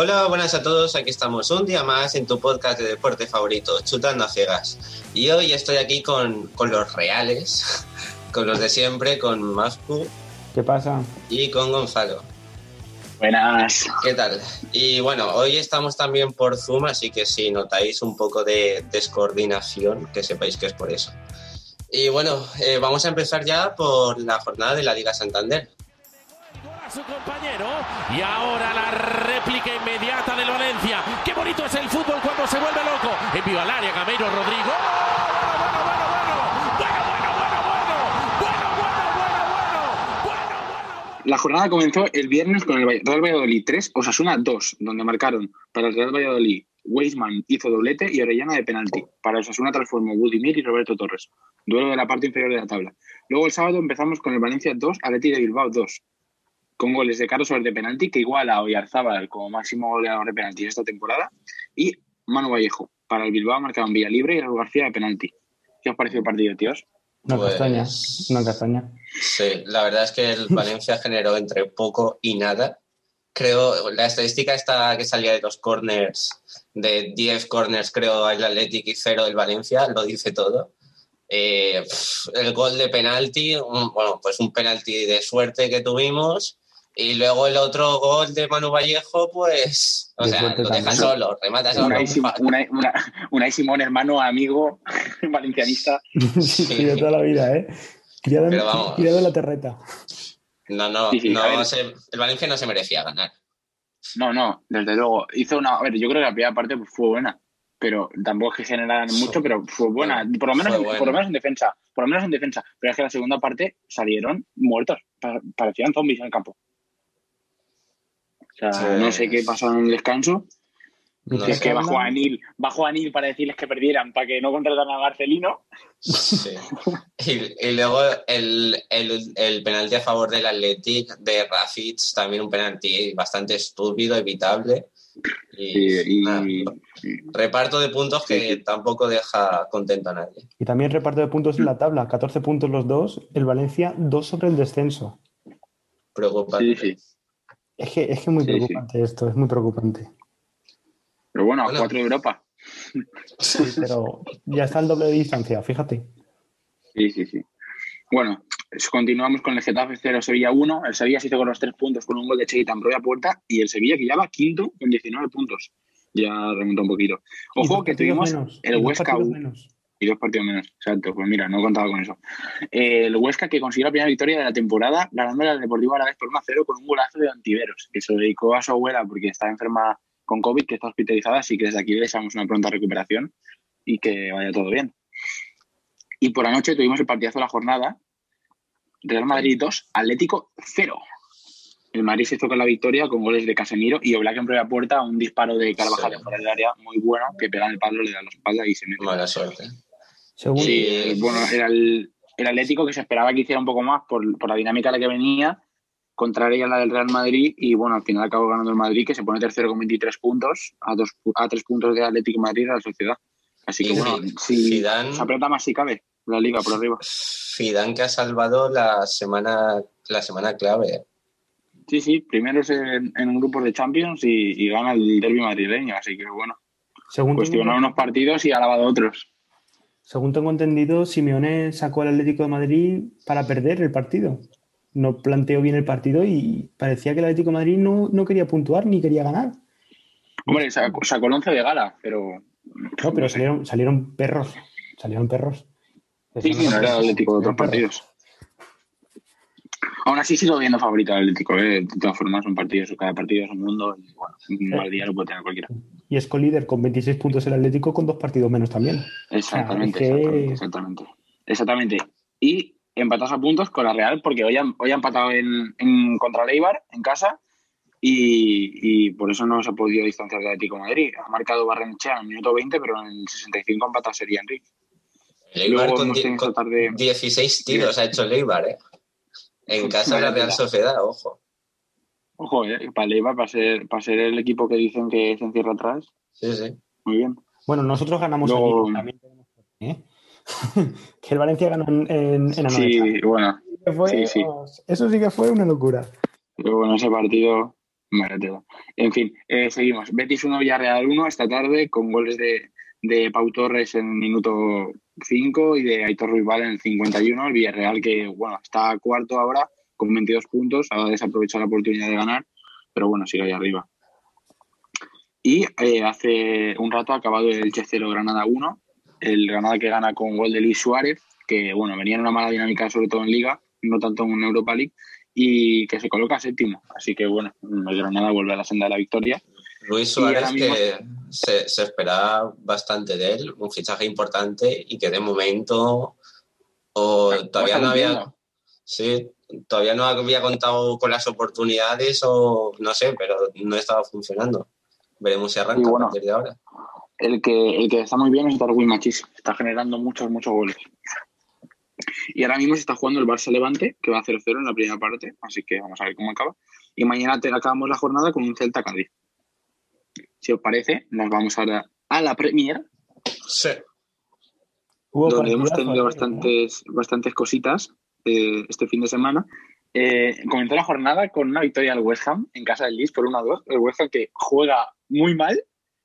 Hola, buenas a todos. Aquí estamos un día más en tu podcast de deporte favorito, Chutando a Ciegas. Y hoy estoy aquí con, con los reales, con los de siempre, con Mascu. ¿Qué pasa? Y con Gonzalo. Buenas. ¿Qué tal? Y bueno, hoy estamos también por Zoom, así que si notáis un poco de descoordinación, que sepáis que es por eso. Y bueno, eh, vamos a empezar ya por la jornada de la Liga Santander. Su compañero y ahora la réplica inmediata del Valencia. Qué bonito es el fútbol cuando se vuelve loco. Envío al área Gameiro Rodrigo. La jornada comenzó el viernes con el Real Valladolid 3, Osasuna 2, donde marcaron para el Real Valladolid Weisman hizo doblete y Orellana de penalti. Para Osasuna transformó Budimir y Roberto Torres. Duelo de la parte inferior de la tabla. Luego el sábado empezamos con el Valencia 2, Atleti de Bilbao 2. Con goles de Carlos Soler de penalti, que iguala a Oyarzábal como máximo goleador de penalti esta temporada. Y Manu Vallejo. Para el Bilbao marcaron Villa Libre y Raúl García de penalti. ¿Qué os pareció el partido, tíos? Una Pues- castaña. Una castaña. Sí, la verdad es que el Valencia generó entre poco y nada. Creo, la estadística esta que salía de los corners, de 10 corners creo el Athletic y 0 del Valencia, lo dice todo. Eh, pf, el gol de penalti, un- bueno, pues un penalti de suerte que tuvimos. Y luego el otro gol de Manu Vallejo, pues, o De sea, lo deja solo, remata solo. Unai, Sim- una, Unai Simón, hermano, amigo, valencianista. sí, sí, de toda la vida, ¿eh? Criado, en- Pero vamos. criado en la terreta. No, no, Sí, no se- el Valencia no se merecía ganar. No, no, desde luego. Hizo una. A ver, yo creo que la primera parte pues, fue buena. Pero tampoco es que generaran mucho, pero fue buena. Por lo, menos, Fue en- buena. por lo menos en defensa. Por lo menos en defensa. Pero es que la segunda parte salieron muertos. Pa- Parecían zombies en el campo. O sea, Sí. no sé qué pasó en el descanso. No es que bajó Anil, bajó Anil para decirles que perdieran, para que no contrataran a Marcelino. Sí. Y, y luego el, el, el penalti a favor del Athletic de Rafic, también un penalti bastante estúpido, evitable. Y, Y, nada, y- reparto de puntos que sí. tampoco deja contento a nadie. Y también reparto de puntos en la tabla. 14 puntos los dos. El Valencia, 2 sobre el descenso. Preocupante. sí, sí. Es que es que muy Sí, sí. preocupante esto, es muy preocupante. Pero bueno, a cuatro de Europa. Sí, pero ya está el doble de distancia, fíjate. Sí, sí, sí. Bueno, continuamos con el Getafe 0, Sevilla 1. El Sevilla se hizo con los tres puntos con un gol de Cheguitan a puerta y el Sevilla que ya va quinto con 19 puntos. Ya remontó un poquito. Ojo que tuvimos menos, el Huesca partidos 1 menos. Y dos partidos menos. Exacto, pues mira, no contaba con eso. Eh, el Huesca que consiguió la primera victoria de la temporada ganándole al Deportivo Alavés por 1-0 con un golazo de Antiveros, que se lo dedicó a su abuela porque está enferma con COVID, que está hospitalizada, así que desde aquí le deseamos una pronta recuperación y que vaya todo bien. Y por anoche tuvimos el partidazo de la jornada, Real Madrid 2, Atlético 0. El Madrid se hizo con la victoria con goles de Casemiro y Oblak en primera puerta, un disparo de Carvajal Sí. fuera del área muy bueno, que pega en el palo, le da la espalda y se mete. Mala suerte. Según, Sí, eh, bueno, era el, el Atlético que se esperaba que hiciera un poco más por, por la dinámica a la que venía, contraria a la del Real Madrid, y bueno, al final acabó ganando el Madrid, que se pone tercero con 23 puntos, a, dos, a tres puntos de Atlético Madrid a la Sociedad. Así que Y bueno, si Zidane- se aprieta más si cabe la liga por arriba. Zidane que ha salvado la semana, la semana clave. Sí, sí, primeros en, en un grupo de Champions y, y gana el derby madrileño, así que bueno, según, cuestionar tengo, unos partidos y ha lavado otros. Según tengo entendido, Simeone sacó al Atlético de Madrid para perder el partido. No planteó bien el partido y parecía que el Atlético de Madrid no, no quería puntuar ni quería ganar. Hombre, sacó, sacó el once de gala, pero... No, pero salieron, salieron perros. Salieron perros. Sí, sí, no era el Atlético de otros partidos. Aún así sigo viendo favorito al Atlético, ¿eh? de todas formas son partidos, cada partido es un mundo y bueno, un mal día lo puede tener cualquiera. Y es colíder con 26 puntos el Atlético con dos partidos menos también. Exactamente, Ah, que- exactamente, exactamente. Exactamente. Y empatados a puntos con la Real, porque hoy han, hoy han empatado en, en contra el Eibar, en casa, y, y por eso no se ha podido distanciar del Atlético de Madrid. Ha marcado Barrenechea en el minuto 20, pero en el 65 ha empatado sería Enrique. El Eibar Luego con, hemos die- tenido con tarde- 16 tiros ha hecho el Eibar, ¿eh? En casa de la Real. Sociedad, ojo. Ojo, ¿eh? Eibar, para ser, para ser el equipo que dicen que se encierra atrás, Sí, sí. muy bien. Bueno, nosotros ganamos Luego-. También tenemos ¿eh? que el Valencia ganó en, en, en. Sí, bueno, fue- sí, sí. Eso sí que fue una locura. pero bueno, ese partido En fin, eh, seguimos. Betis 1, Villarreal 1 esta tarde con goles de, de Pau Torres en el minuto 5 y de Aitor Ruibal en el 51. El Villarreal que, bueno, está cuarto ahora con 22 puntos, ha desaprovechado la oportunidad de ganar, pero bueno, sigue ahí arriba. Y eh, hace un rato ha acabado el Che 0 Granada 1, el Granada que gana con gol de Luis Suárez, que bueno, venía en una mala dinámica sobre todo en Liga, no tanto en Europa League, y que se coloca séptimo. Así que bueno, el Granada vuelve a la senda de la victoria. Luis Suárez, que se, se, esperaba bastante de él, un fichaje importante y que de momento o todavía no había. Sí, todavía no había contado con las oportunidades o no sé, pero no estaba funcionando. Veremos si arranca a partir de ahora. El que, el que está muy bien es Darwin Machis, está generando muchos, muchos goles. Y ahora mismo se está jugando el Barça Levante, que va a 0-0 en la primera parte, así que vamos a ver cómo acaba. Y mañana te acabamos la jornada con un Celta Cádiz. Si os parece, nos vamos ahora a la Premier. Sí. donde hemos tenido bastantes, bastantes cositas eh, este fin de semana. Eh, comenzó la jornada con una victoria del West Ham en casa del Leeds por 1-2. El West Ham que juega muy mal,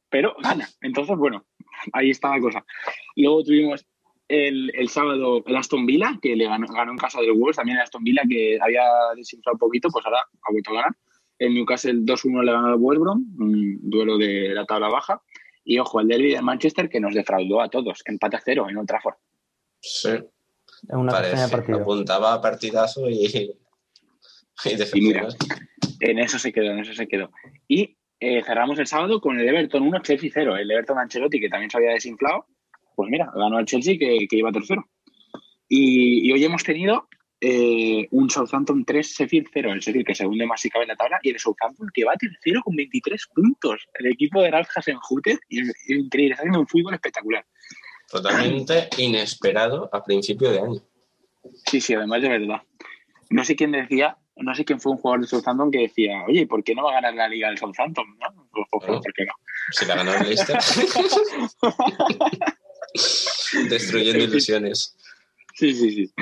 pero gana. Entonces, bueno, ahí está la cosa. Luego tuvimos el, el, sábado el Aston Villa, que le ganó, ganó en casa del Wolves, también el Aston Villa, que había desinflado un poquito, pues ahora ha vuelto a ganar. El Newcastle 2-1 le ganó al West Brom, un duelo de la tabla baja. Y ojo, el derby de Manchester, que nos defraudó a todos, empate a cero en Old Trafford. Sí. Una Parece, partido. apuntaba a partidazo y, y, mira, en eso se quedó, en eso se quedó. Y eh, cerramos el sábado con el Everton 1, Chelsea 0. El Everton Ancelotti, que también se había desinflado, pues mira, ganó al Chelsea que, que iba tercero. Y, y, hoy hemos tenido eh, un Southampton 3, Sheffield 0. El Sheffield que segundo más si cabe en la tabla y el Southampton que va tercero con 23 puntos. El equipo de Ralf Hasenhutter, increíble, está haciendo un fútbol espectacular. Totalmente inesperado a principio de año. Sí, sí, además de verdad. No sé quién decía, no sé quién fue un jugador de Southampton que decía, oye, ¿por qué no va a ganar la liga del Southampton? ¿No? ¿Por qué no? Si la ganó el Leicester. Destruyendo ilusiones. Sí, sí, sí.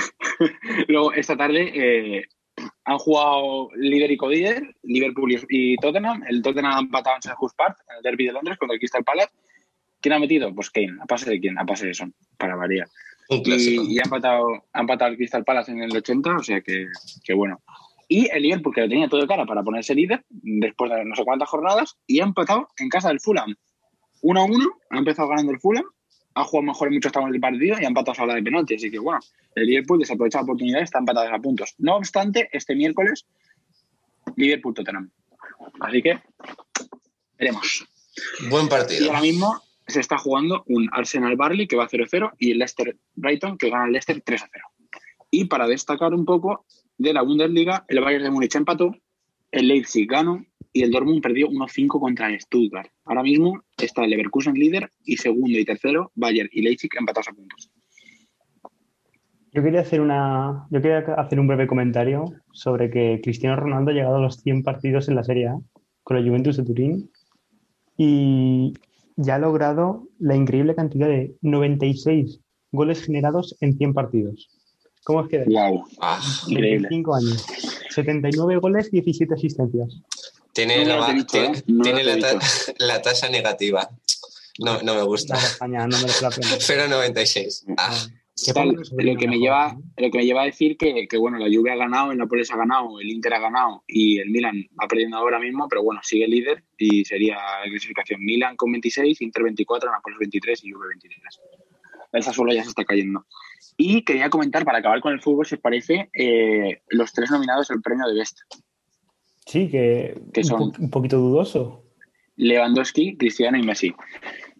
Luego, esta tarde eh, han jugado líder y co-líder, Liverpool y Tottenham. El Tottenham ha empatado en St. Park, en el derby de Londres, contra el Crystal Palace. ¿Quién ha metido? Pues Kane. ¿A pase de quién? A pase de Son, para variar. Y, y, ha, empatado, ha empatado el Crystal Palace en el 80, o sea que, que bueno. Y el Liverpool, que lo tenía todo de cara para ponerse líder, después de no sé cuántas jornadas, y ha empatado en casa del Fulham. 1-1, ha empezado ganando el Fulham, ha jugado mejor en muchos tramos del partido y ha empatado a la de penalti. Así que bueno, el Liverpool desaprovecha la oportunidad y está empatado a puntos. No obstante, este miércoles, Liverpool-Tottenham. Así que veremos. Buen partido. Y ahora mismo se está jugando un Arsenal Barley que va 0-0 y el Leicester Brighton que gana el Leicester 3-0. Y para destacar un poco de la Bundesliga, el Bayern de Múnich empató, el Leipzig ganó y el Dortmund perdió 1-5 contra el Stuttgart. Ahora mismo está el Leverkusen líder y segundo y tercero Bayern y Leipzig empatados a puntos. Yo quería hacer una yo quería hacer un breve comentario sobre que Cristiano Ronaldo ha llegado a los 100 partidos en la Serie A con el Juventus de Turín y ya ha logrado la increíble cantidad de 96 goles generados en 100 partidos. ¿Cómo es que? Wow, ah, increíble. años. 79 goles, 17 asistencias. Tiene, la, ¿eh? tiene, la, tasa negativa. No, no me gusta. España, no merece la pena. 0,96. Ah. Lo, que me lleva, lo que me lleva a decir que, que, bueno, la Juve ha ganado, el Nápoles ha ganado, el Inter ha ganado y el Milan va perdiendo ahora mismo, pero bueno, sigue líder y sería la clasificación Milan con 26, Inter 24, Nápoles 23 y Juve 23. El Sassuolo ya se está cayendo. Y quería comentar, para acabar con el fútbol, si os parece, eh, los tres nominados al premio de Best. Sí, que, son un, poquito dudoso. Lewandowski, Cristiano y Messi.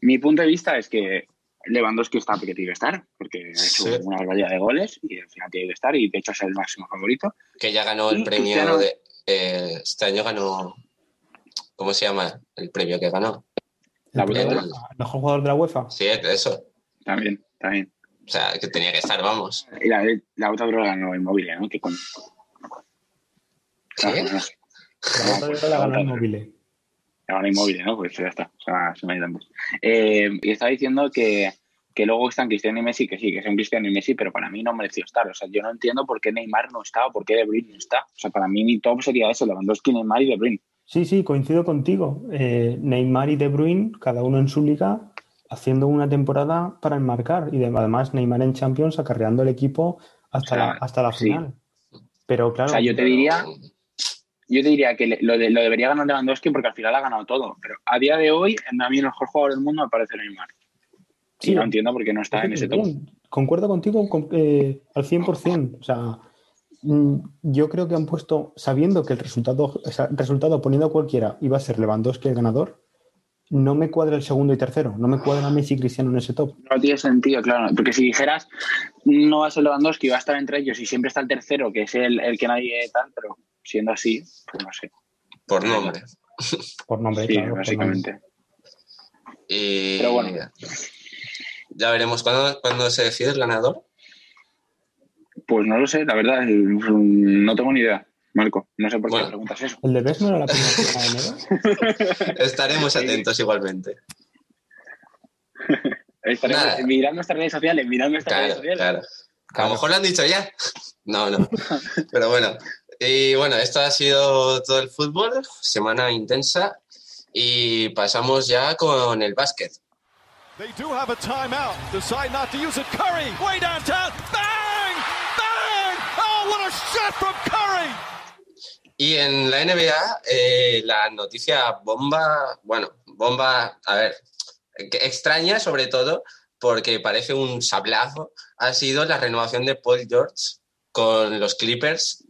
Mi punto de vista es que Lewandowski está porque tiene que estar, porque ha hecho una barbaridad de goles y al final tiene que estar y de hecho es el máximo favorito. Que ya ganó el premio de... Eh, este año ganó... ¿Cómo se llama el premio que ganó? La el, mejor jugador de la UEFA. Sí, eso. También, también. O sea, que tenía que estar, vamos. Y la, la otra droga ganó inmóvil, ¿no? Que con... ¿Qué? La ganó inmóvil. Inmóvil, ¿no? Pues ya está. O sea, se me eh, y estaba diciendo que, que luego están Cristiano y Messi, que sí, que son Cristiano y Messi, pero para mí no mereció estar. O sea, yo no entiendo por qué Neymar no está o por qué De Bruyne no está. O sea, para mí mi top sería eso, Lewandowski, Neymar y De Bruyne. Sí, sí, coincido contigo. Eh, Neymar y De Bruyne, cada uno en su liga, haciendo una temporada para enmarcar. Y de- además Neymar en Champions acarreando el equipo hasta, O sea, la, hasta la sí. final. Pero claro, O sea, yo te diría, yo te diría que lo, de- lo debería ganar Lewandowski porque al final ha ganado todo. Pero a día de hoy, a mí el mejor jugador del mundo me parece Neymar. Sí. Y no entiendo por qué no está en ese top. Concuerdo contigo con- eh, al 100%. O sea, mm, yo creo que han puesto, sabiendo que el resultado, el resultado poniendo a cualquiera iba a ser Lewandowski el ganador, no me cuadra el segundo y tercero. No me cuadra Messi y Cristiano en ese top. No tiene sentido, claro. Porque si dijeras, no va a ser Lewandowski, va a estar entre ellos y siempre está el tercero, que es el, el que nadie tal, pero siendo así, pues no sé. Por nombre. Por nombre, Sí, claro. por nombre. básicamente. Y Pero bueno. Ya veremos cuándo, cuándo se decide el ganador. Pues no lo sé, la verdad, no tengo ni idea, Marco. No sé por qué Bueno. me preguntas eso. ¿El de Best no era la primera de enero? Estaremos atentos igualmente. Estaremos Nada. mirando nuestras redes sociales, mirando nuestras redes sociales. claro. A lo mejor lo han dicho ya. No, no. Pero bueno. Y bueno, esto ha sido todo el fútbol, semana intensa. Y pasamos ya con el básquet. They do have a timeout. Decide not to use it. Curry, way downtown. Bang! Bang! Oh, what a shot from Curry! Y en la NBA, eh, la noticia bomba, bueno, bomba, a ver, extraña sobre todo, porque parece un sablazo, ha sido la renovación de Paul George con los Clippers,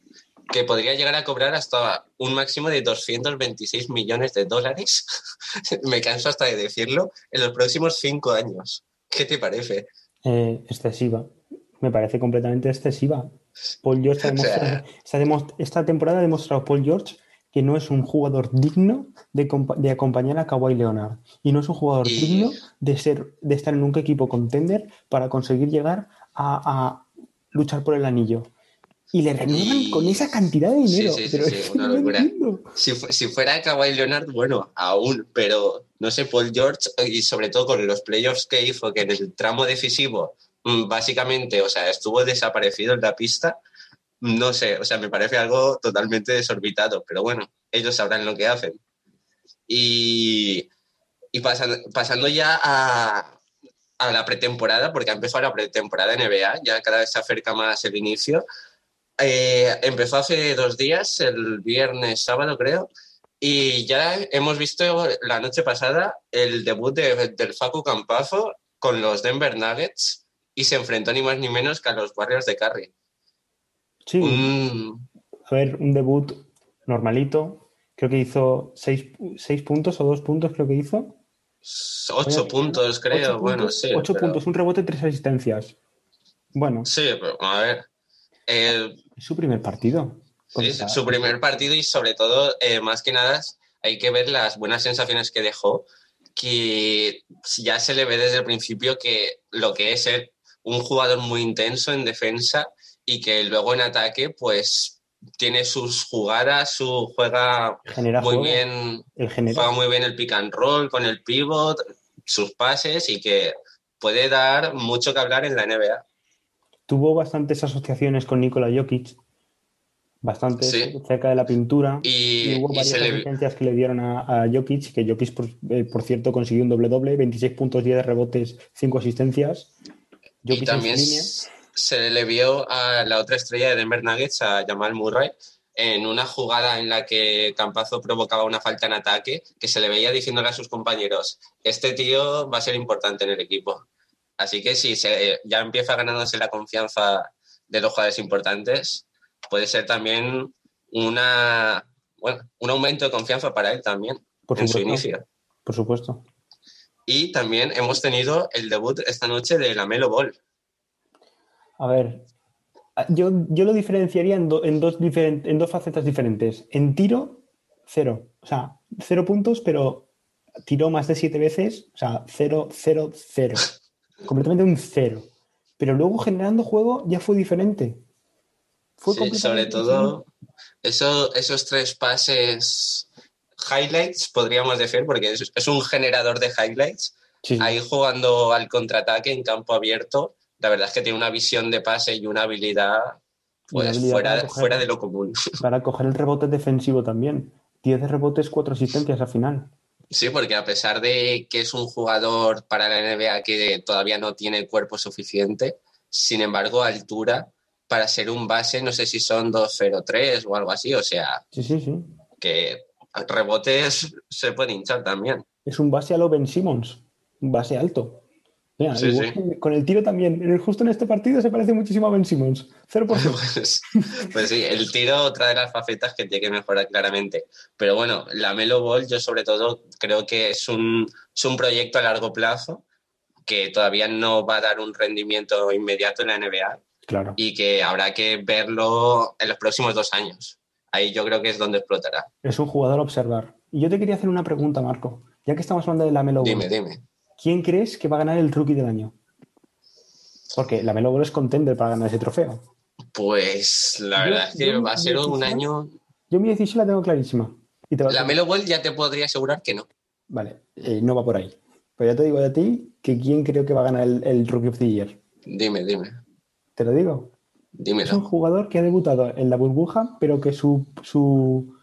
que podría llegar a cobrar hasta un máximo de 226 millones de dólares, me canso hasta de decirlo, en los próximos cinco años. ¿Qué te parece? Eh, excesiva. Me parece completamente excesiva. Paul George ha O sea- demostrado- esta, temporada ha demostrado Paul George que no es un jugador digno de, compa- de acompañar a Kawhi Leonard y no es un jugador Y- digno de ser de estar en un equipo contender para conseguir llegar a, a luchar por el anillo. Y le renuevan Y- con esa cantidad de Sí, dinero. sí, sí, pero sí, que una locura. Si, fu- si fuera Kawhi Leonard, bueno, aún, pero no sé, Paul George, y sobre todo con los playoffs que hizo, que en el tramo decisivo, mm, básicamente, o sea, estuvo desaparecido en la pista, no sé, o sea, me parece algo totalmente desorbitado, pero bueno, ellos sabrán lo que hacen. Y, y pasando, pasando ya a, a la pretemporada, porque ha empezado la pretemporada NBA, ya cada vez se acerca más el inicio. Eh, empezó hace dos días, el viernes, sábado creo, y ya hemos visto la noche pasada el debut de- del Facu Campazo con los Denver Nuggets y se enfrentó ni más ni menos que a los Warriors de Curry. Sí, Un- a ver, un debut normalito. Creo que hizo seis, seis puntos o dos puntos, creo que hizo. ocho Oye, puntos, creo. Ocho bueno, puntos, sí. ocho pero- puntos, un rebote, tres asistencias. Bueno, Sí, pero a ver. Eh, es su primer partido. Sí, su primer partido y sobre todo, eh, más que nada, hay que ver las buenas sensaciones que dejó, que ya se le ve desde el principio que lo que es ser un jugador muy intenso en defensa y que luego en ataque pues tiene sus jugadas, su juega genera muy juego, bien, el genera. juega muy bien el pick and roll con el pivot, sus pases y que puede dar mucho que hablar en la NBA. Tuvo bastantes asociaciones con Nikola Jokic, bastantes Sí. cerca de la pintura. Y, Y hubo y varias le, que le dieron a, a Jokic, que Jokic, por, eh, por cierto, consiguió un doble-doble, 26 puntos, 10 rebotes, 5 asistencias. Y Jokic en también línea. se le vio a la otra estrella de Denver Nuggets, a Jamal Murray, en una jugada en la que Campazo provocaba una falta en ataque, que se le veía diciéndole a sus compañeros, este tío va a ser importante en el equipo. Así que si se, ya empieza ganándose la confianza de los jugadores importantes, puede ser también una, bueno, un aumento de confianza para él también Por en su inicio. Por supuesto. Y también hemos tenido el debut esta noche de la Melo Ball. A ver, yo, yo lo diferenciaría en, do- en dos diferen- en dos facetas diferentes. En tiro, cero. O sea, cero puntos, pero tiró más de siete veces. O sea, cero, cero, cero. Completamente un cero. Pero luego generando juego ya fue diferente. Fue Sí, sobre todo eso, esos tres pases highlights, podríamos decir, porque es, es un generador de highlights. Sí. Ahí jugando al contraataque en campo abierto, la verdad es que tiene una visión de pase y una habilidad Y una pues habilidad fuera, coger- fuera de lo común. Para coger el rebote defensivo también. 10 rebotes, 4 asistencias al final. Sí, porque a pesar de que es un jugador para la NBA que todavía no tiene cuerpo suficiente, sin embargo, altura para ser un base, no sé si son 2.03 o algo así, o sea, Sí, sí, sí. que rebotes se puede hinchar también. Es un base a lo Ben Simmons, un base alto. Mira, Sí, igual sí. que Con el tiro también. Justo en este partido se parece muchísimo a Ben Simmons. 0%. Pues, pues sí, el tiro otra de las facetas que tiene que mejorar claramente. Pero bueno, la Melo Ball yo sobre todo creo que es un, es un proyecto a largo plazo que todavía no va a dar un rendimiento inmediato en la NBA Claro. y que habrá que verlo en los próximos dos años. Ahí yo creo que es donde explotará. Es un jugador a observar. Y yo te quería hacer una pregunta, Marco. Ya que estamos hablando de la Melo Ball, Dime, dime. ¿Quién crees que va a ganar el rookie del año? Porque la Melo es contender para ganar ese trofeo. Pues la Yo- verdad es que yo- va a ser un año... Yo mi decisión la tengo clarísima. Y te La Melo Ball ya te podría asegurar que no. Vale, eh, no va por ahí. Pero ya te digo a ti que quién creo que va a ganar el, el Rookie of the Year. Dime, dime. Te lo digo. Es un Dímelo. jugador que ha debutado en la burbuja, pero que su, su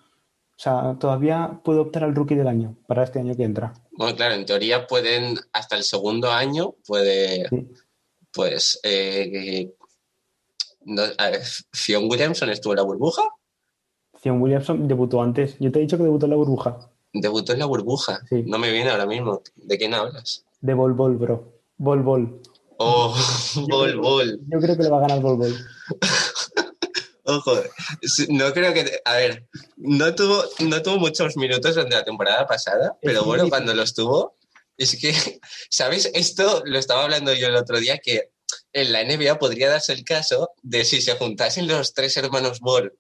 o sea, todavía puede optar al Rookie del año para este año que entra. Bueno, claro, en teoría pueden, hasta el segundo año, puede, Sí. pues, eh, no, ver, Fion Williamson estuvo en la burbuja, Zion Williamson debutó antes. Yo te he dicho que debutó en la burbuja. debutó en la burbuja, Sí. no me viene ahora mismo. ¿De quién hablas? De Bol Bol, bro. Bol Bol. Oh, Bol Bol. Yo creo que le va a ganar Bol Bol. Ojo, no creo que, a ver, no tuvo, no tuvo muchos minutos durante la temporada pasada, pero bueno, cuando los tuvo, es que, ¿sabes? Esto lo estaba hablando yo el otro día, que en la NBA podría darse el caso de si se juntasen los tres hermanos Ball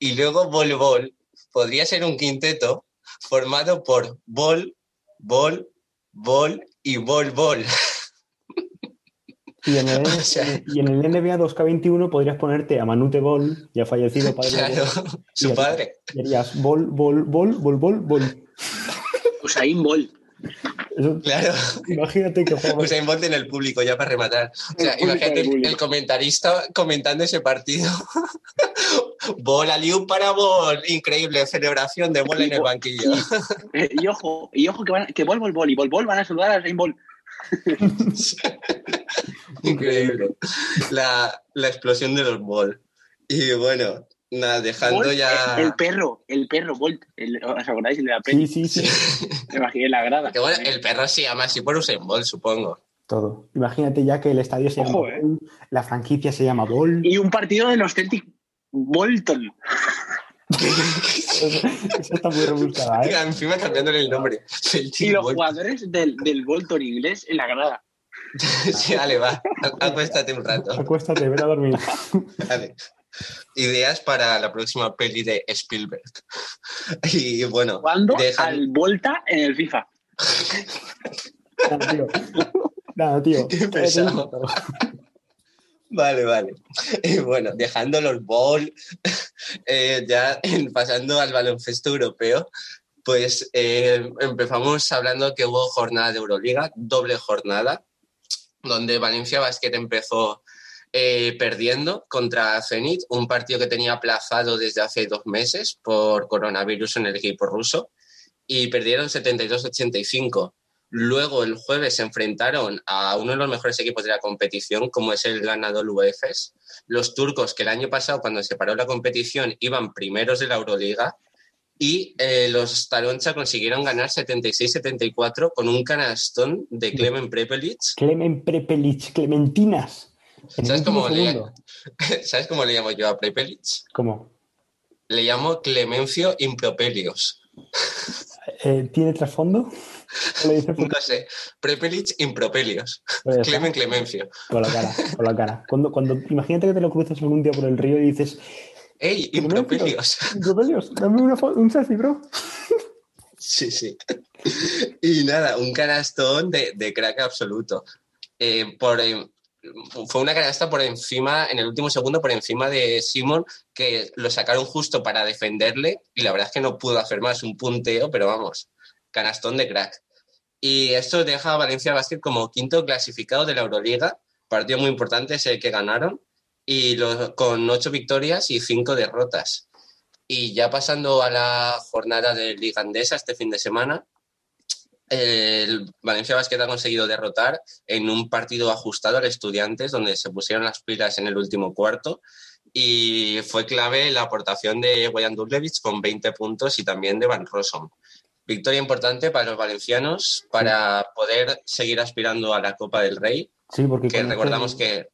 y luego Bol Bol, podría ser un quinteto formado por Ball, Ball, Ball y Bol Bol. Y en el, O sea- y en el NBA 2K21 podrías ponerte a Manute Bol, ya fallecido padre Claro, Bol, su Y- padre. y harías Bol, Bol, Bol, Bol, Bol, Bol. Usain Bolt. Eso- Claro. imagínate que juega Usain Bolt en el público, ya para rematar. O sea, El imagínate el, comentarista comentando ese partido. bola liu para Bol. Increíble celebración de bola en el banquillo. Eh, y ojo, y ojo que, van, que Bol Bol Bol y Bol Bol van a saludar a Usain Bolt. Increíble. La, la explosión de los Bol. Y bueno, nada, dejando Bolt, ya. El perro, el perro Bolt. El- ¿Os acordáis de la Sí, peli? sí, sí. Me imaginé la grada. Que bueno, el perro se llama así por Usain Bolt, supongo. Todo. Imagínate ya que el estadio se Ojo, llama eh. Bol, la franquicia se llama Bol. Y un partido de los Celtic Bolton. Eso está muy rebuscada, ¿eh? Encima cambiándole el nombre. Y los Bolt. jugadores del, del Bolton inglés en la grada. Sí, vale, va. Acuéstate un rato. Acuéstate, ven a dormir. Vale. Ideas para la próxima peli de Spielberg. Y bueno, Jugando dejan- al Volta en el FIFA. Nada, tío. Nada, tío. Qué pesado. Vale, vale. Y bueno, dejando los ball, eh, ya en- pasando al baloncesto europeo, pues eh, empezamos hablando que hubo jornada de Euroliga, doble jornada, donde Valencia Basket empezó eh, perdiendo contra Zenit, un partido que tenía aplazado desde hace dos meses por coronavirus en el equipo ruso, y perdieron 72-85. Luego el jueves se enfrentaron a uno de los mejores equipos de la competición, como es el ganador UEFES. Los turcos, que el año pasado, cuando se paró la competición, iban primeros de la Euroliga. Y eh, los Taroncha consiguieron ganar 76-74 con un canastón de Clemen Prepelic. Clemen Prepelic, Clementinas. ¿Sabes cómo le- segundo. ¿Sabes cómo le llamo yo a Prepelic? ¿Cómo? Le llamo Clemencio Impropelios. Eh, ¿Tiene trasfondo? ¿O le dices por- No sé, Prepelic Impropelios. Pues Clemen Clemencio. Con la cara, con la cara. Cuando, cuando, imagínate que te lo cruzas algún día por el río y dices, ¡Ey, Impropelios! Impropelios, dame una un selfie, bro. Sí, sí. Y nada, un canastón de, de crack absoluto. Eh, por, eh, fue una canasta por encima, en el último segundo, por encima de Simon, que lo sacaron justo para defenderle y la verdad es que no pudo hacer más, un punteo, pero vamos, canastón de crack. Y esto deja a Valencia Basket como quinto clasificado de la Euroliga, partido muy importante, es el que ganaron, y lo- con ocho victorias y cinco derrotas. Y ya pasando a la jornada de Liga Andesa este fin de semana, el Valencia Basket ha conseguido derrotar en un partido ajustado al Estudiantes, donde se pusieron las pilas en el último cuarto. Y fue clave la aportación de Boyan Dudlevich con 20 puntos y también de Van Rossum. Victoria importante para los valencianos para poder seguir aspirando a la Copa del Rey. Sí, porque que con recordamos este, que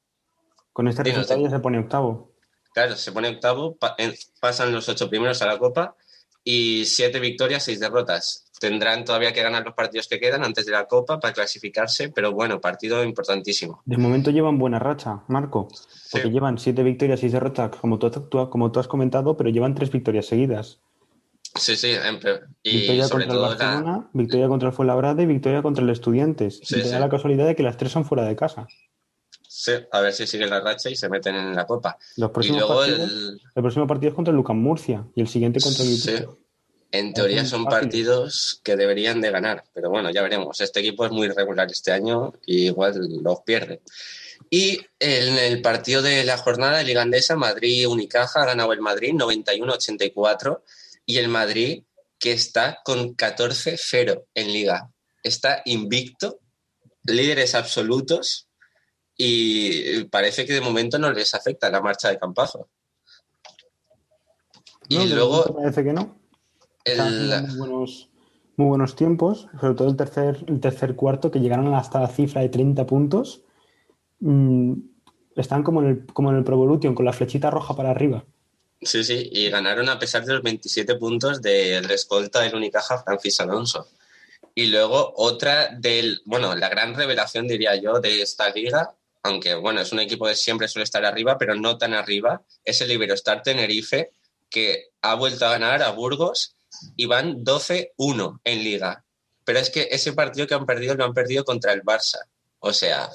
con este resultado ya se pone octavo. Claro, se pone octavo, pa- en- pasan los ocho primeros a la Copa y siete victorias, seis derrotas. Tendrán todavía que ganar los partidos que quedan antes de la Copa para clasificarse, pero bueno, partido importantísimo. De momento llevan buena racha, Marco, porque Sí. llevan siete victorias, seis derrotas, como tú, tú- como tú has comentado, pero llevan tres victorias seguidas. Sí, sí, y victoria sobre contra el todo la, Barcelona, victoria contra el Fuenlabrada y victoria contra el Estudiantes. Sí, y te da la casualidad de que las tres son fuera de casa. A ver si sigue la racha y se meten en la Copa. Los Y próximos luego partidos, el, el próximo partido es contra el Lucan Murcia y el siguiente contra el Sí. En teoría Son partidos que deberían de ganar, pero bueno, ya veremos. Este equipo es muy irregular este año y igual los pierde. Y en el partido de la jornada de Liga Andesa, Madrid-Unicaja ha ganado el Madrid 91-84 y el Madrid que está con 14-0 en Liga. Está invicto, líderes absolutos y parece que de momento no les afecta la marcha de Campazo. Y No, luego parece que no. El, muy buenos, muy buenos tiempos, sobre todo el tercer, el tercer cuarto, que llegaron hasta la cifra de 30 puntos. Mm, están como en el, como en el Pro Evolution, con la flechita roja para arriba. Sí, sí, y ganaron a pesar de los 27 puntos del escolta del Unicaja Francis Alonso. Y luego otra del, bueno, la gran revelación, diría yo, de esta liga, aunque bueno, es un equipo que siempre suele estar arriba, pero no tan arriba, es el Iberostar Tenerife, que ha vuelto a ganar a Burgos y van 12-1 en liga. Pero es que ese partido que han perdido lo han perdido contra el Barça. O sea,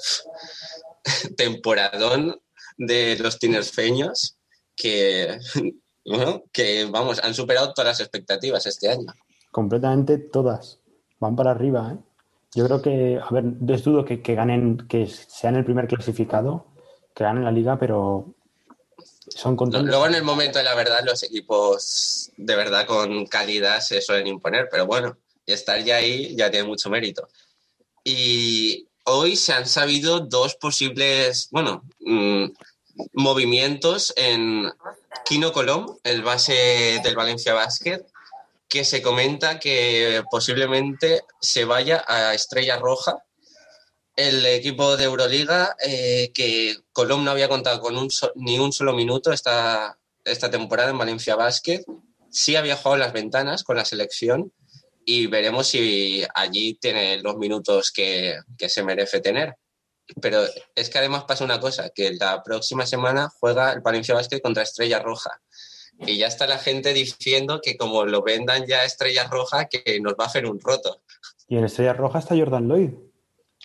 temporadón de los tinerfeños que, que vamos, han superado todas las expectativas este año. Completamente todas. Van para arriba, ¿eh? Yo creo que, a ver, dudo que, que ganen, que sean el primer clasificado, que ganen la liga, pero son contentos. Luego en el momento la verdad los equipos de verdad con calidad se suelen imponer, pero bueno, estar ya ahí ya tiene mucho mérito. Y hoy se han sabido dos posibles, bueno, mm, movimientos en Kino Colom, el base del Valencia Basket, que se comenta que posiblemente se vaya a Estrella Roja, el equipo de Euroliga, eh, que Colom no había contado con un ni un solo minuto esta, esta temporada en Valencia Basket. Sí había jugado en las ventanas con la selección y veremos si allí tiene los minutos que, que se merece tener. Pero es que además pasa una cosa, que la próxima semana juega el Valencia Basket contra Estrella Roja. Y ya está la gente diciendo que como lo vendan ya a Estrella Roja, que nos va a hacer un roto. Y en Estrella Roja está Jordan Lloyd,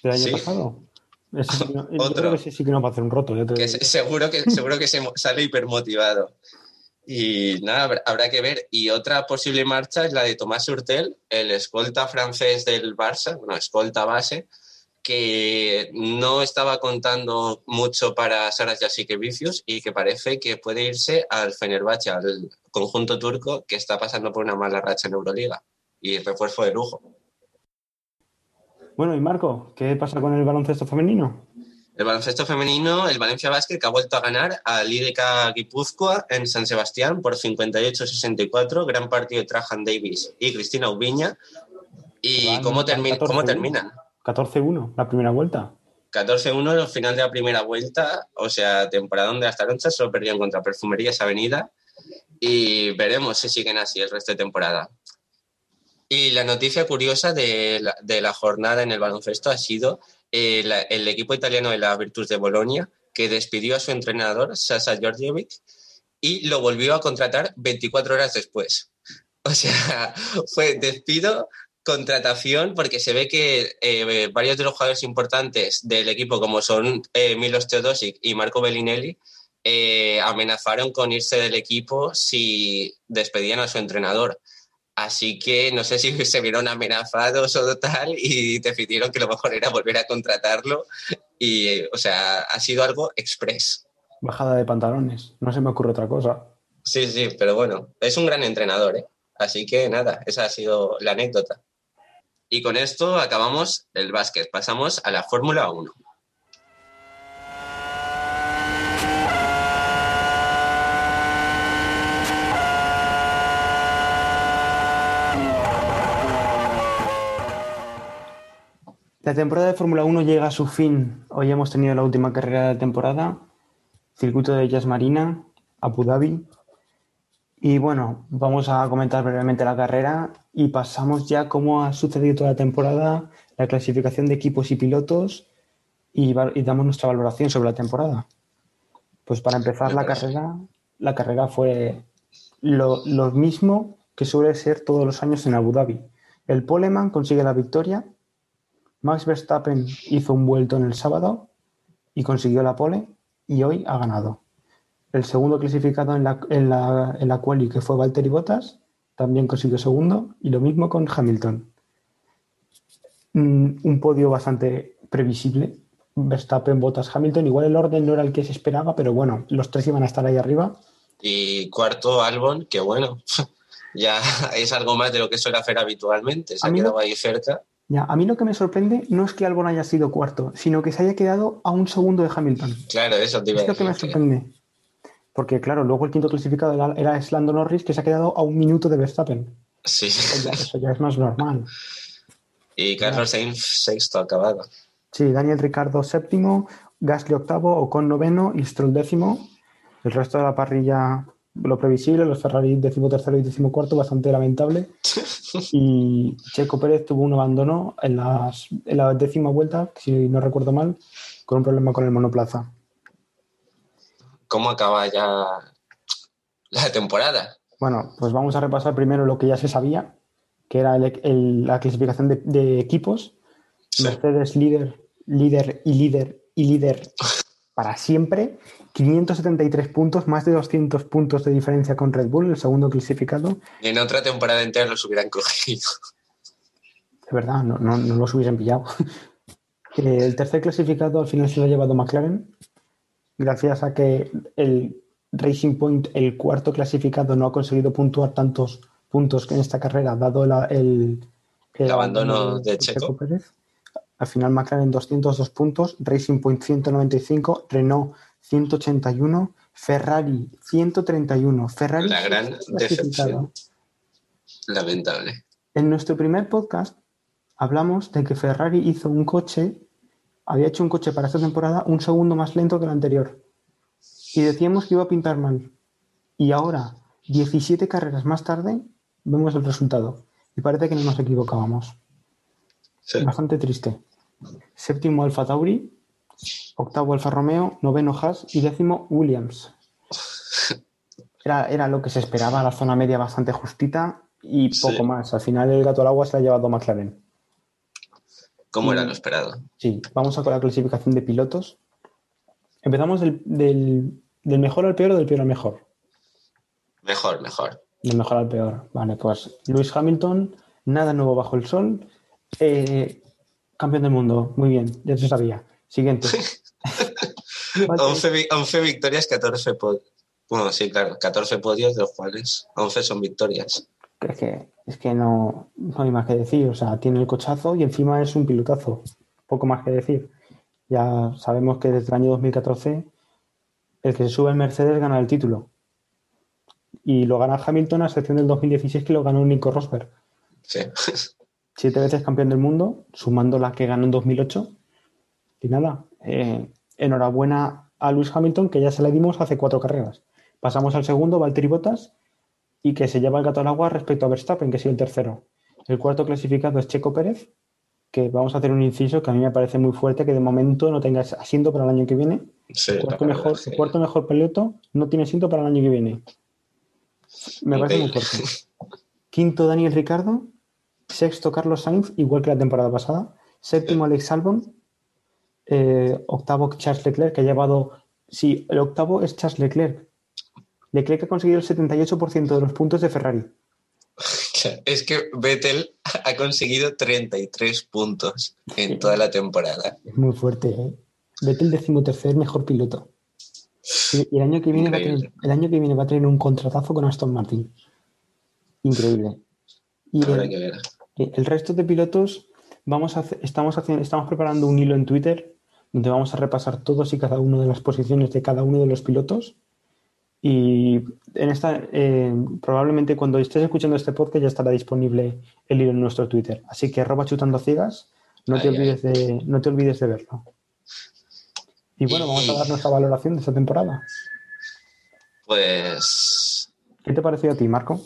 del año Sí. pasado. Ese yo Otro. creo que ese sí que nos va a hacer un roto. te que seguro que seguro que se sale hipermotivado. Y nada, habrá- habrá que ver. Y otra posible marcha es la de Tomás Hurtel, el escolta francés del Barça, bueno, escolta base, que no estaba contando mucho para Saras Vicius y que parece que puede irse al Fenerbahce, al conjunto turco que está pasando por una mala racha en Euroliga y refuerzo de lujo. Bueno, y Marco, ¿qué pasa con el baloncesto femenino? El baloncesto femenino, el Valencia Basket, que ha vuelto a ganar a Lírica Guipúzcoa en San Sebastián por 58-64. Gran partido de Trajan Davis y Cristina Ubiña. ¿Y cómo, van termi- 14-1. cómo terminan? 14-1, la primera vuelta. 14-1 al final de la primera vuelta, o sea, temporada de las taronchas, solo perdieron contra Perfumerías Avenida y veremos si siguen así el resto de temporada. Y la noticia curiosa de la, de la jornada en el baloncesto ha sido eh, la- el equipo italiano de la Virtus de Bolonia, que despidió a su entrenador, Sasa Georgievic, y lo volvió a contratar 24 horas después. O sea, fue despido, contratación, porque se ve que eh, varios de los jugadores importantes del equipo, como son eh, Milos Teodosic y Marco Bellinelli, eh, amenazaron con irse del equipo si despedían a su entrenador. Así que no sé si se vieron amenazados o tal y decidieron que lo mejor era volver a contratarlo. Y, o sea, ha sido algo express. Bajada de pantalones. No se me ocurre otra cosa. Sí, sí, pero bueno, es un gran entrenador, ¿eh? Así que nada, esa ha sido la anécdota. Y con esto acabamos el básquet. Pasamos a la Fórmula 1. La temporada de Fórmula 1 llega a su fin. Hoy hemos tenido la última carrera de la temporada, circuito de Jazz Marina, Abu Dhabi. Y bueno, vamos a comentar brevemente la carrera y pasamos ya cómo ha sucedido toda la temporada, la clasificación de equipos y pilotos y, damos nuestra valoración sobre la temporada. Pues para empezar la carrera, la carrera fue lo, lo mismo que suele ser todos los años en Abu Dhabi. El Poleman consigue la victoria, Max Verstappen hizo un vuelto en el sábado y consiguió la pole y hoy ha ganado. El segundo clasificado en la, en la, en la quali, que fue Valtteri Bottas, también consiguió segundo y lo mismo con Hamilton. Mm, Un podio bastante previsible. Verstappen, Bottas, Hamilton. Igual el orden no era el que se esperaba, pero bueno, los tres iban a estar ahí arriba. Y cuarto, Albon, que bueno, ya es algo más de lo que suele hacer habitualmente. Se A ha quedado ahí cerca. Ya, a mí lo que me sorprende no es que Albon haya sido cuarto, sino que se haya quedado a un segundo de Hamilton. Claro, eso te iba a Es lo que me decir. sorprende. Porque, claro, luego el quinto clasificado era, era Lando Norris, que se ha quedado a un minuto de Verstappen. Sí. Eso ya, eso ya es más normal. Y Carlos Sainz sexto acabado. Sí, Daniel Ricardo séptimo, Gasly octavo, Ocon noveno y Stroll décimo. El resto de la parrilla, lo previsible, los Ferrari décimo tercero y décimo cuarto, bastante lamentable. Y Checo Pérez tuvo un abandono en, las, en la décima vuelta, si no recuerdo mal, con un problema con el monoplaza. ¿Cómo acaba ya la temporada? Bueno, pues vamos a repasar primero lo que ya se sabía, que era el- el- la clasificación de, de equipos. Sí. Mercedes líder, líder y líder y líder para siempre. 573 puntos, más de 200 puntos de diferencia con Red Bull, el segundo clasificado. En otra temporada entera los hubieran cogido. De verdad, no, no, no los hubiesen pillado. Eh, el tercer clasificado al final se lo ha llevado McLaren, gracias a que el Racing Point, el cuarto clasificado, no ha conseguido puntuar tantos puntos que en esta carrera, dado la- el, El abandono de Checo. Pérez. Al final McLaren 202 puntos, Racing Point 195, Renault 181, Ferrari 131. Ferrari La gran decepción. Lamentable. En nuestro primer podcast hablamos de que Ferrari hizo un coche, había hecho un coche para esta temporada un segundo más lento que el anterior. Y decíamos que iba a pintar mal. Y ahora, 17 carreras más tarde, vemos el resultado. Y parece que no nos equivocábamos. Sí. Bastante triste. Séptimo Alfa Tauri, octavo Alfa Romeo, noveno Haas y décimo Williams. Era, era lo que se esperaba, la zona media bastante justita y Sí. poco más. Al final el gato al agua se la ha llevado McLaren. ¿Cómo era lo esperado? Sí, vamos a con la clasificación de pilotos. Empezamos del, del- del mejor al peor o del peor al mejor. Mejor, mejor. Del mejor al peor. Vale, pues Lewis Hamilton, nada nuevo bajo el sol. Eh, campeón del mundo, muy bien, ya se sabía. Siguiente. Valtteri- 11, vi- 11 victorias, 14 podios. Bueno, sí, claro, 14 podios, de los cuales 11 son victorias. Es que, es que no, no hay más que decir. O sea, tiene el cochazo y encima es un pilotazo. Poco más que decir. Ya sabemos que desde el año 2014 el que se sube en Mercedes gana el título. Y lo gana Hamilton a excepción del 2016 que lo ganó Nico Rosberg. Sí. Siete veces campeón del mundo, sumando la que ganó en 2008. Y nada, eh, enhorabuena a Lewis Hamilton que ya se le dimos hace cuatro carreras. Pasamos al segundo, Valtteri Bottas, y que se lleva el gato al agua respecto a Verstappen, que es el tercero. El cuarto clasificado es Checo Pérez, que vamos a hacer un inciso que a mí me parece muy fuerte que de momento no tenga asiento para el año que viene. sí cuarto, mejor, el cuarto mejor piloto no tiene asiento para el año que viene. Me parece muy fuerte. Quinto, Daniel Ricardo. Sexto, Carlos Sainz, igual que la temporada pasada. Séptimo, Alex Albon. Eh, octavo, Charles Leclerc, que ha llevado. Sí, el octavo es Charles Leclerc. Leclerc ha conseguido el 78% de los puntos de Ferrari. Es que Vettel ha conseguido 33 puntos en toda la temporada. Es muy fuerte, ¿eh? Vete el decimotercer mejor piloto. Y el año, que viene va a tener, el año que viene va a tener un contratazo con Aston Martin. Increíble. Y el, que ver. el resto de pilotos, vamos a estamos, haciendo, estamos preparando un hilo en Twitter donde vamos a repasar todos y cada uno de las posiciones de cada uno de los pilotos. Y en esta, eh, probablemente cuando estés escuchando este podcast ya estará disponible el hilo en nuestro Twitter. Así que arroba chutando ciegas, no te, Ay, olvides de, no te olvides de verlo. Y bueno, vamos a dar nuestra valoración de esta temporada. Pues ¿Qué te pareció a ti, Marco?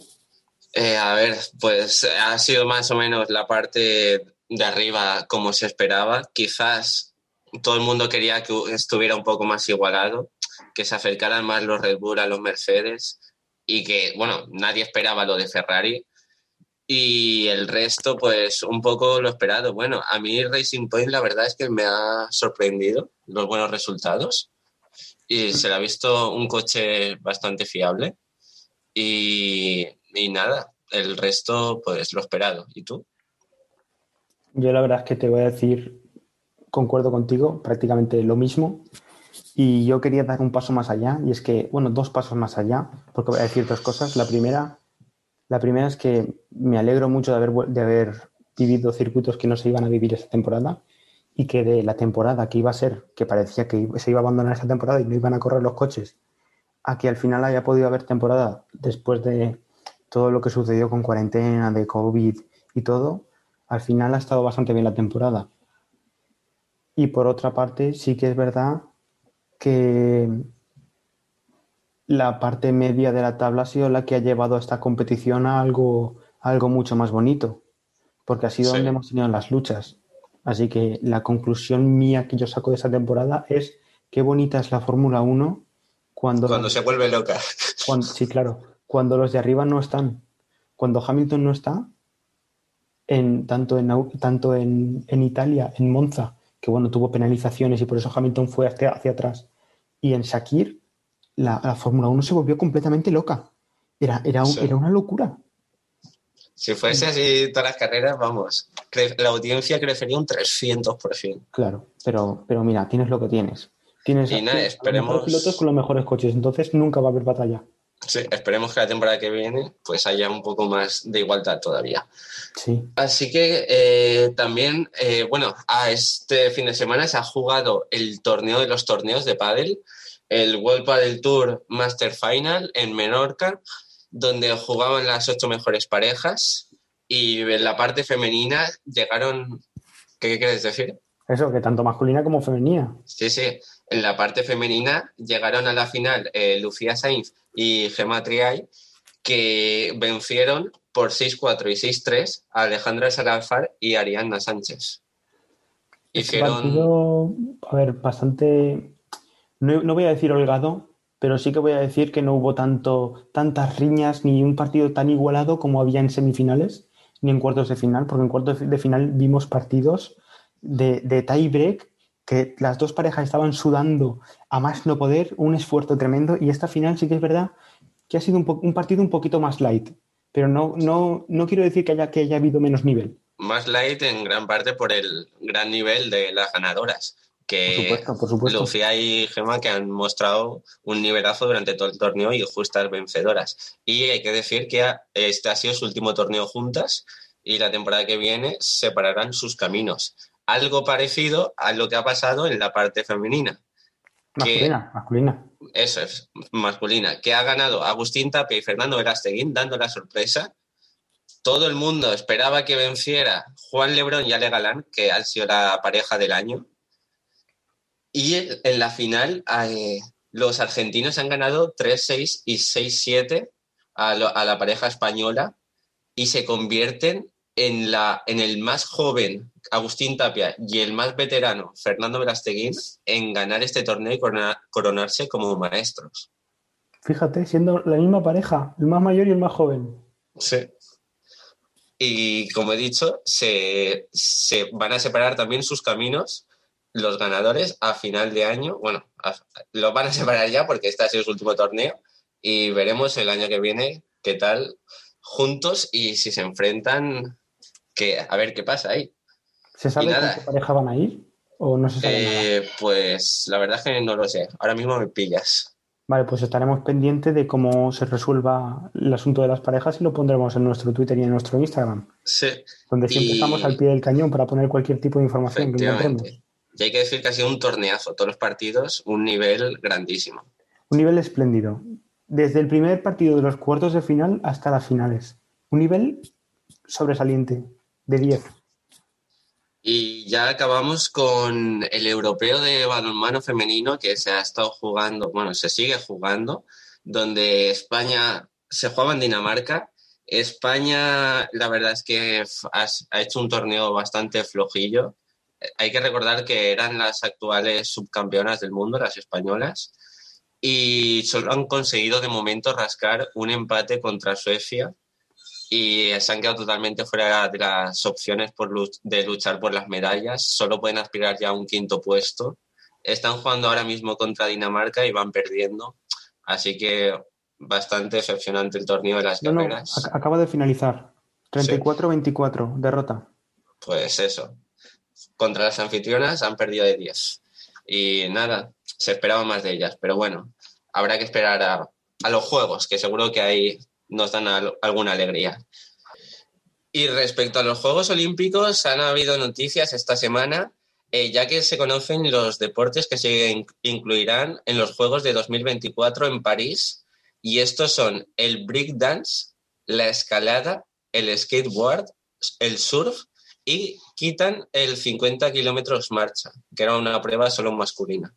Eh, a ver, pues ha sido más o menos la parte de arriba como se esperaba. Quizás todo el mundo quería que estuviera un poco más igualado, que se acercaran más los Red Bull a los Mercedes y que, bueno, nadie esperaba lo de Ferrari. Y el resto, pues un poco lo esperado. Bueno, a mí Racing Point la verdad es que me ha sorprendido los buenos resultados y se le ha visto un coche bastante fiable. Y, y nada, el resto, pues lo esperado. ¿Y tú? Yo la verdad es que te voy a decir, concuerdo contigo, prácticamente lo mismo. Y yo quería dar un paso más allá, y es que, bueno, dos pasos más allá, porque voy a decir dos cosas. La primera, la primera es que me alegro mucho de haber, de haber vivido circuitos que no se iban a vivir esta temporada y que de la temporada que iba a ser, que parecía que se iba a abandonar esta temporada y no iban a correr los coches, a que al final haya podido haber temporada después de todo lo que sucedió con cuarentena, de COVID y todo, al final ha estado bastante bien la temporada. Y por otra parte, sí que es verdad que la parte media de la tabla ha sido la que ha llevado a esta competición a algo, a algo mucho más bonito, porque ha sido Sí. donde hemos tenido las luchas. Así que la conclusión mía que yo saco de esta temporada es qué bonita es la Fórmula 1 cuando, Cuando se vuelve loca. cuando- sí, claro, cuando los de arriba no están. Cuando Hamilton no está, en, tanto, en, tanto en, en Italia, en Monza, que bueno, tuvo penalizaciones y por eso Hamilton fue hacia, hacia atrás, y en Shakir, la, la Fórmula 1 se volvió completamente loca. Era, era, Sí. era una locura. Si fuese así todas las carreras, vamos, la audiencia crecería un 300%. Claro, pero, pero mira, tienes lo que tienes. Tienes Y nada, los pilotos con los mejores coches, entonces nunca va a haber batalla. Sí, esperemos que la temporada que viene pues haya un poco más de igualdad todavía. Sí, Así que eh, también, eh, bueno, a este fin de semana se ha jugado el torneo de los torneos de pádel, el World Padel Tour Master Final en Menorca, donde jugaban las ocho mejores parejas y en la parte femenina llegaron, ¿qué quieres decir? eso, que tanto masculina como femenina. Sí, sí. En la parte femenina llegaron a la final eh, Lucía Sainz y Gemma Triay, que vencieron por 6-4 y 6-3 a Alejandra Salazar y Arianna Sánchez. Hicieron. partido, a ver, bastante. No, no voy a decir holgado, pero sí que voy a decir que no hubo tanto, tantas riñas ni un partido tan igualado como había en semifinales ni en cuartos de final, porque en cuartos de final vimos partidos de, de tie break que las dos parejas estaban sudando a más no poder, un esfuerzo tremendo, y esta final sí que es verdad que ha sido un, partido un poquito más light, pero no, no, no quiero decir que haya, que haya habido menos nivel. Más light en gran parte por el gran nivel de las ganadoras. Por Que supuesto, por supuesto. Lucía y Gemma que han mostrado un nivelazo durante todo el torneo y justas vencedoras. Y hay que decir que este ha sido su último torneo juntas y la temporada que viene separarán sus caminos. Algo parecido a lo que ha pasado en la parte femenina. Masculina, masculina. Eso es, masculina. Que ha ganado Agustín Tapia y Fernando Verasteguín dando la sorpresa. Todo el mundo esperaba que venciera Juan Lebrón y Ale Galán, que han sido la pareja del año. Y en la final, eh, los argentinos han ganado 3-6 y 6-7 a, a la pareja española y se convierten en, la, en el más joven, Agustín Tapia, y el más veterano, Fernando Verasteguín, en ganar este torneo y corona- coronarse como maestros. Fíjate, siendo la misma pareja, el más mayor y el más joven. Sí. Y como he dicho, se, se van a separar también sus caminos los ganadores a final de año. Bueno, a- los van a separar ya porque este ha sido su último torneo y veremos el año que viene qué tal juntos y si se enfrentan, que, a ver qué pasa ahí. ¿Se sabe con qué pareja van a ir? ¿O no se sabe nada? Eh, pues la verdad es que no lo sé. Ahora mismo me pillas. Vale, pues estaremos pendientes de cómo se resuelva el asunto de las parejas y lo pondremos en nuestro Twitter y en nuestro Instagram, Sí, donde siempre Y- estamos al pie del cañón para poner cualquier tipo de información que encontremos. Y hay que decir que ha sido un torneazo, todos los partidos, un nivel grandísimo. Un nivel espléndido. Desde el primer partido de los cuartos de final hasta las finales. Un nivel sobresaliente, de 10. Y ya acabamos con el europeo de balonmano femenino que se ha estado jugando, bueno, se sigue jugando, donde España se jugaba en Dinamarca. España, la verdad es que ha hecho un torneo bastante flojillo. Hay que recordar que eran las actuales subcampeonas del mundo, las españolas, y solo han conseguido de momento rascar un empate contra Suecia y se han quedado totalmente fuera de las opciones por luch- de luchar por las medallas. Solo pueden aspirar ya a un quinto puesto. Están jugando ahora mismo contra Dinamarca y van perdiendo. Así que bastante decepcionante el torneo de las No, acaba de finalizar. 34-24, derrota. Pues eso. Contra las anfitrionas han perdido de 10. Y nada, se esperaba más de ellas. Pero bueno, habrá que esperar a, a los juegos, que seguro que ahí nos dan al- alguna alegría. Y respecto a los Juegos Olímpicos, han habido noticias esta semana, eh, ya que se conocen los deportes que se in- incluirán en los Juegos de 2024 en París. Y estos son el breakdance, la escalada, el skateboard, el surf y quitan el 50 kilómetros marcha, que era una prueba solo masculina.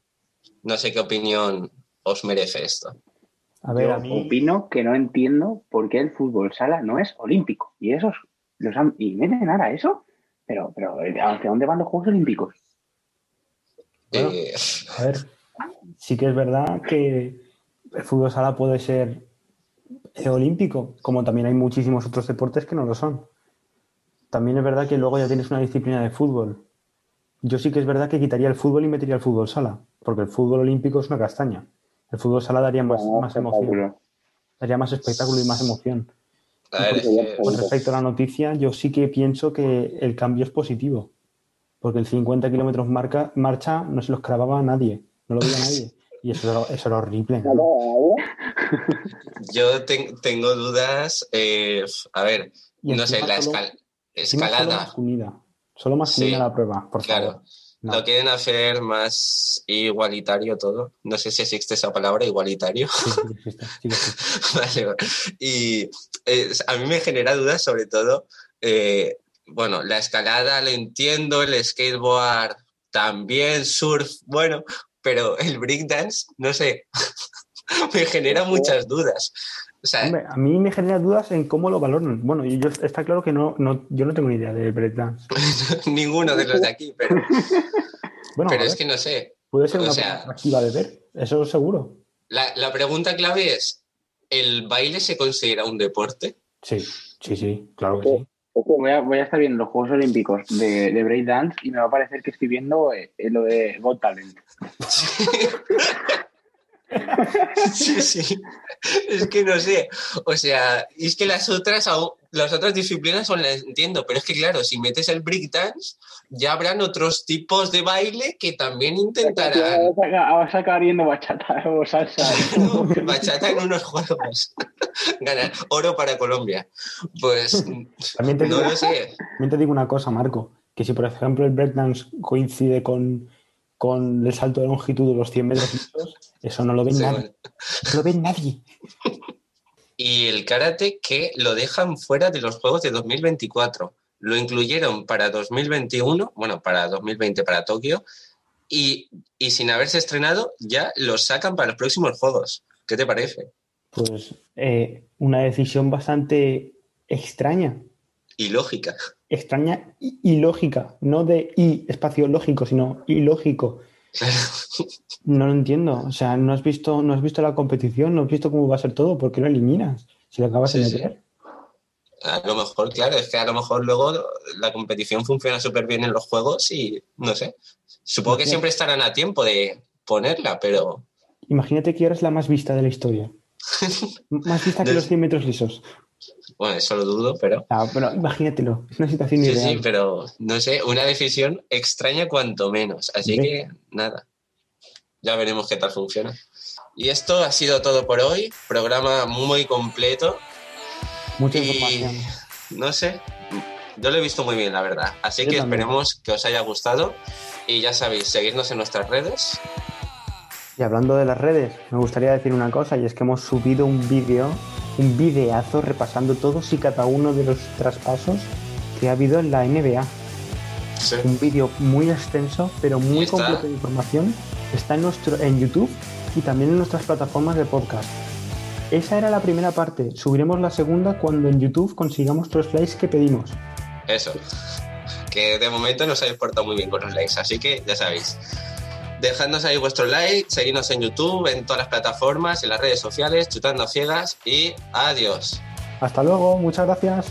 No sé qué opinión os merece esto. A ver, Yo a mí. opino que no entiendo por qué el fútbol sala no es olímpico. Y esos los han, y meten ahora eso. Pero, pero ¿hacia dónde van los Juegos Olímpicos? Bueno. Eh, A ver, sí que es verdad que el fútbol sala puede ser eh, olímpico, como también hay muchísimos otros deportes que no lo son. También es verdad que luego ya tienes una disciplina de fútbol. Yo sí que es verdad que quitaría el fútbol y metería el fútbol sala, porque el fútbol olímpico es una castaña. El fútbol sala daría más, más emoción, daría más espectáculo y más emoción. a ver, es que- Con respecto a la noticia, yo sí que pienso que el cambio es positivo. Porque el 50 kilómetros marca, marcha no se los clavaba a nadie, no lo veía nadie. Y eso era, eso era horrible. yo ten- tengo dudas. eh, a ver, no sé, la solo- escal- encima Solo escalada, masculina. Solo masculina Sí, la prueba, por claro. favor. No. Lo quieren hacer más igualitario todo. No sé si existe esa palabra, igualitario. Sí, sí sí vale. Y eh, a mí me genera dudas sobre todo, eh, bueno, la escalada lo entiendo, el skateboard también, surf, bueno, pero el breakdance, no sé, me genera muchas dudas. O sea, Hombre, a mí me genera dudas en cómo lo valoran. Bueno, yo, está claro que no, no, yo no tengo ni idea de breakdance. ninguno de los de aquí, pero, Bueno, pero es que no sé. puede ser o una sea- atractiva de ver, eso seguro. La, la pregunta clave es, ¿el baile se considera un deporte? Sí, sí, sí, claro que sí. Ojo, Voy a, voy a estar viendo los Juegos Olímpicos de, de breakdance y me va a parecer que estoy viendo eh, eh, lo de Got Talent. Sí, sí. Es que no sé. O sea, es que las otras, las otras disciplinas aún las entiendo, pero es que claro, si metes el breakdance, ya habrán otros tipos de baile que también intentarán Vas a, acabar- viendo bachata o salsa. ¿no? bachata en unos juegos. Ganar oro para Colombia. Pues También te, no digo, lo sé. también te digo una cosa, Marco, que si por ejemplo el breakdance coincide con, con el salto de longitud de los 100 metros, eso no lo ve Sí, nadie. No lo ve nadie. Y el karate que lo dejan fuera de los Juegos de 2024. Lo incluyeron para 2021, bueno, para 2020 para Tokio, y, y sin haberse estrenado ya lo sacan para los próximos Juegos. ¿Qué te parece? Pues eh, una decisión bastante extraña. Y lógica. Extraña y, y lógica. No de y espacio lógico, sino ilógico. No lo entiendo. O sea, no has visto, no has visto la competición, no has visto cómo va a ser todo, ¿por qué lo eliminas? Si lo acabas Sí, de sí. meter. A lo mejor, claro, es que a lo mejor luego la competición funciona súper bien en los juegos y no sé. Supongo que siempre estarán a tiempo de ponerla, pero Imagínate que eres la más vista de la historia. más vista que los 100 metros lisos. Bueno, eso lo dudo, pero Ah, pero imagínatelo, es una situación sí, irreal. sí, pero no sé, una decisión extraña cuanto menos. Así Hombre. que nada, ya veremos qué tal funciona. Y esto ha sido todo por hoy. Programa muy completo. Mucha Y información. no sé, yo lo he visto muy bien, la verdad. Así Yo que también. esperemos que os haya gustado. Y ya sabéis, seguidnos en nuestras redes. Y hablando de las redes, me gustaría decir una cosa, y es que hemos subido un vídeo, un videazo repasando todos y cada uno de los traspasos que ha habido en la NBA. Sí. Un vídeo muy extenso, pero muy completo de información. Está en, nuestro, en YouTube y también en nuestras plataformas de podcast. Esa era la primera parte. Subiremos la segunda cuando en YouTube consigamos los likes que pedimos. Eso. Que de momento nos habéis portado muy bien con los likes, así que ya sabéis. Dejadnos ahí vuestro like, seguidnos en YouTube, en todas las plataformas, en las redes sociales, chutando ciegas y adiós. Hasta luego, muchas gracias.